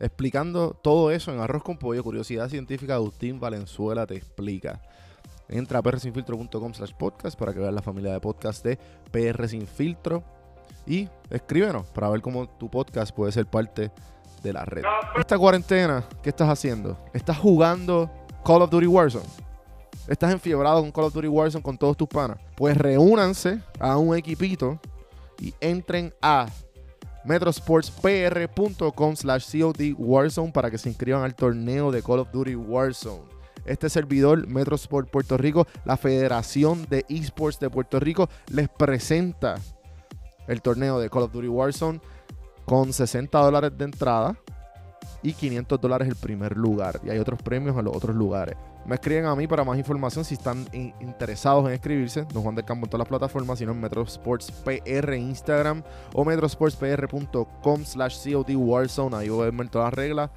Explicando todo eso en Arroz con Pollo, Curiosidad Científica, Agustín Valenzuela te explica. Entra a prsinfiltro.com slash podcast para que veas la familia de podcast de PR Sin Filtro. Y escríbenos para ver cómo tu podcast puede ser parte de la red. Esta cuarentena, ¿qué estás haciendo? ¿Estás jugando Call of Duty Warzone? ¿Estás enfiebrado con Call of Duty Warzone con todos tus panas? Pues reúnanse a un equipito y entren a metrosportspr.com slash COD Warzone para que se inscriban al torneo de Call of Duty Warzone. Este servidor, Metrosport Puerto Rico, la Federación de Esports de Puerto Rico, les presenta el torneo de Call of Duty Warzone con 60 dólares de entrada y 500 dólares el primer lugar. Y hay otros premios en los otros lugares. Me escriben a mí para más información si están interesados en escribirse. Don Juan del Campo en todas las plataformas, sino en Metrosports PR Instagram o metrosportspr.com slash COD Warzone. Ahí voy a ver todas las reglas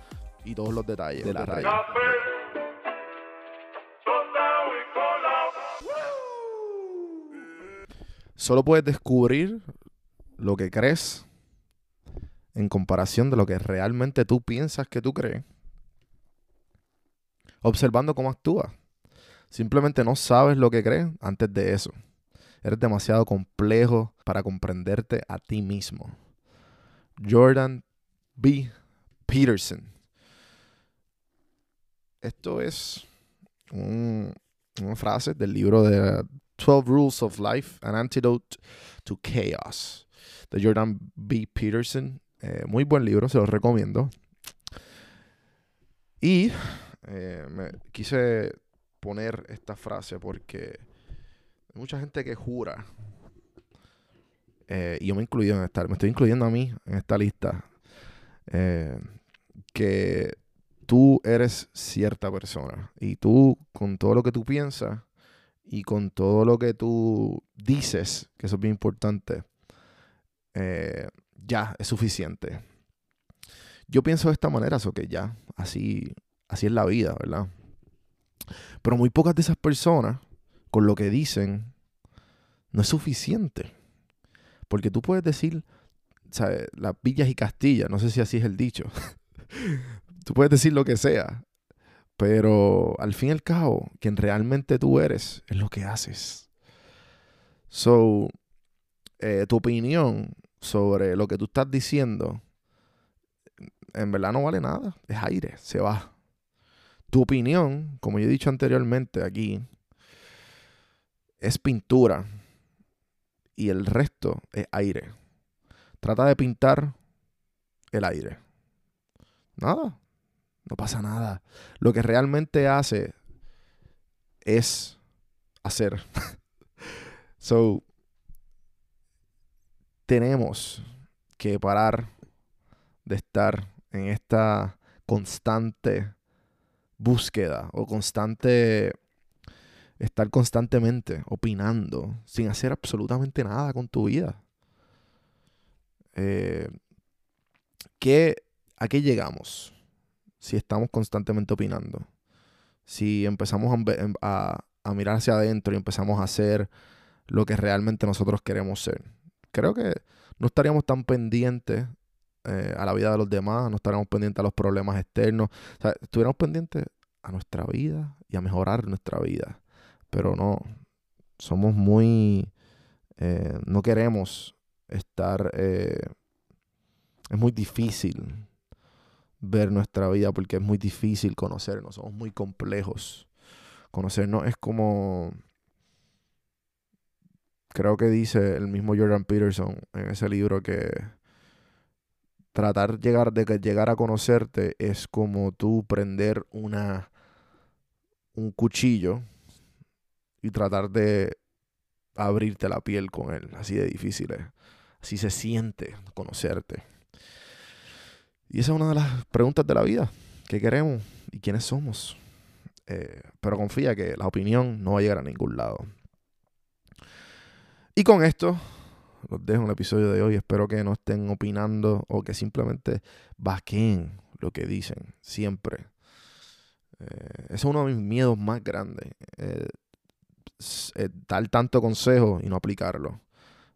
y todos los detalles de la raya. Solo puedes descubrir lo que crees en comparación de lo que realmente tú piensas que tú crees observando cómo actúa. Simplemente no sabes lo que crees antes de eso. Eres demasiado complejo para comprenderte a ti mismo. Jordan B. Peterson. Esto es una frase del libro de 12 Rules of Life, An Antidote to Chaos, de Jordan B. Peterson. Eh, muy buen libro, se lo recomiendo. Y eh, me quise poner esta frase porque hay mucha gente que jura, eh, y yo me incluyo en esta, me estoy incluyendo a mí en esta lista, eh, que tú eres cierta persona y tú con todo lo que tú piensas y con todo lo que tú dices, que eso es bien importante, ya es suficiente. Yo pienso de esta manera, eso que ya, así así es la vida, ¿verdad? Pero muy pocas de esas personas, con lo que dicen, no es suficiente. Porque tú puedes decir, ¿sabes? Las villas y castillas, no sé si así es el dicho. tú puedes decir lo que sea. Pero al fin y al cabo, quien realmente tú eres es lo que haces. So, eh, tu opinión sobre lo que tú estás diciendo, en verdad no vale nada. Es aire, se va. Tu opinión, como yo he dicho anteriormente aquí, es pintura y el resto es aire. Trata de pintar el aire. Nada, no pasa nada. Lo que realmente hace es hacer. so, tenemos que parar de estar en esta constante búsqueda o constante estar constantemente opinando sin hacer absolutamente nada con tu vida. Eh, ¿A qué llegamos si estamos constantemente opinando? Si empezamos a, a mirar hacia adentro y empezamos a hacer lo que realmente nosotros queremos ser. Creo que no estaríamos tan pendientes eh, a la vida de los demás, no estaríamos pendientes a los problemas externos, o sea, estuviéramos pendientes a nuestra vida y a mejorar nuestra vida. Pero no, somos muy, eh, no queremos estar, eh, es muy difícil ver nuestra vida porque es muy difícil conocernos, somos muy complejos. Conocernos es como, creo que dice el mismo Jordan Peterson en ese libro que tratar llegar, de llegar a conocerte es como tú prender una un cuchillo y tratar de abrirte la piel con él. Así de difícil es. Así se siente conocerte. Y esa es una de las preguntas de la vida. ¿Qué queremos y quiénes somos? Eh, pero confía que la opinión no va a llegar a ningún lado. Y con esto los dejo en el episodio de hoy. Espero que no estén opinando o que simplemente vaqueen lo que dicen siempre. Eh, ese es uno de mis miedos más grandes. Eh, eh, dar tanto consejo y no aplicarlo.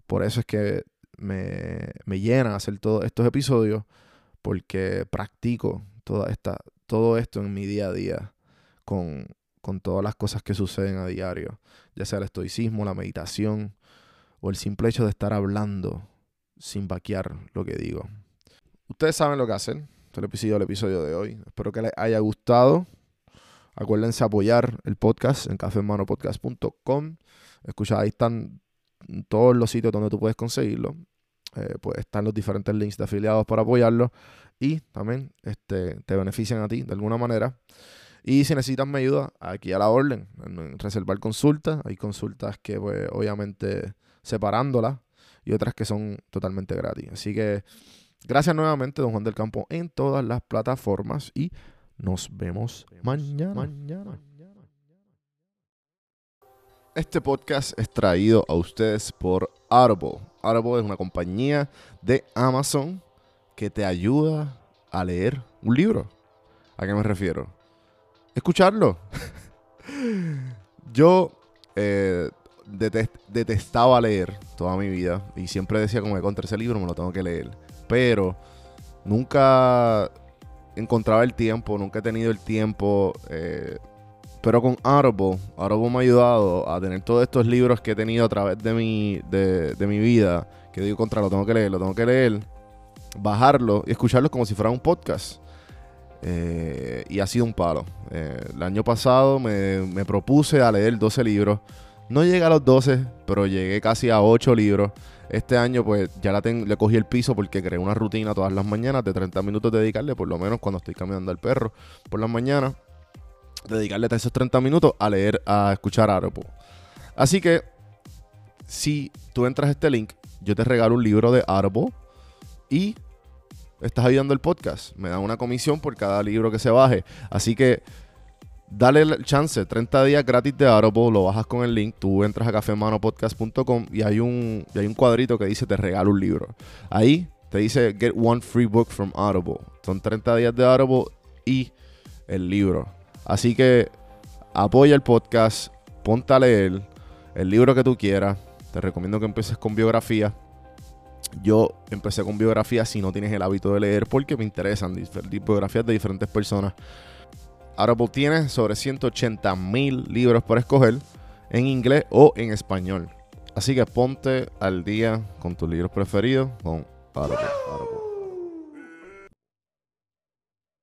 Por eso es que me, me llena hacer todos estos episodios porque practico toda esta, todo esto en mi día a día con, con todas las cosas que suceden a diario, ya sea el estoicismo, la meditación o el simple hecho de estar hablando sin vaquear lo que digo. Ustedes saben lo que hacen. Este es el episodio del episodio de hoy. Espero que les haya gustado. Acuérdense apoyar el podcast en cafemanopodcast.com. Escucha, ahí están todos los sitios donde tú puedes conseguirlo. Eh, pues están los diferentes links de afiliados para apoyarlo. Y también este, te benefician a ti de alguna manera. Y si necesitas mi ayuda, aquí a la orden, en reservar consultas. Hay consultas que, pues, obviamente, separándolas y otras que son totalmente gratis. Así que gracias nuevamente, don Juan del Campo, en todas las plataformas y nos vemos mañana. Este podcast es traído a ustedes por Audible. Audible es una compañía de Amazon que te ayuda a leer un libro. ¿A qué me refiero? Escucharlo. Yo eh, detestaba leer toda mi vida y siempre decía como que contra ese libro me lo tengo que leer. Pero nunca encontraba el tiempo, nunca he tenido el tiempo. Eh, pero con Audible, Audible me ha ayudado a tener todos estos libros que he tenido a través de mi, de, mi vida, que digo contra, lo tengo que leer, lo tengo que leer, bajarlo y escucharlo como si fuera un podcast. Eh, y ha sido un palo. Eh, el año pasado me, me, propuse a leer 12 libros. No llegué a los 12, pero llegué casi a 8 libros. Este año pues ya le cogí el piso porque creé una rutina todas las mañanas de 30 minutos dedicarle, por lo menos cuando estoy caminando al perro por las mañanas, dedicarle esos 30 minutos a leer, a escuchar Audible. Así que si tú entras a este link, yo te regalo un libro de Audible y estás ayudando el podcast. Me dan una comisión por cada libro que se baje. Así que Dale el chance, 30 días gratis de Audible, lo bajas con el link, tú entras a cafemanopodcast.com y hay un, y hay un cuadrito que dice te regalo un libro. Ahí te dice get one free book from Audible. Son 30 días de Audible y el libro. Así que apoya el podcast, ponte a leer el libro que tú quieras. Te recomiendo que empieces con biografía. Yo empecé con biografía si no tienes el hábito de leer porque me interesan biografías de diferentes personas. Audible tiene sobre 180 mil libros para escoger en inglés o en español. Así que ponte al día con tus libros preferidos con Audible.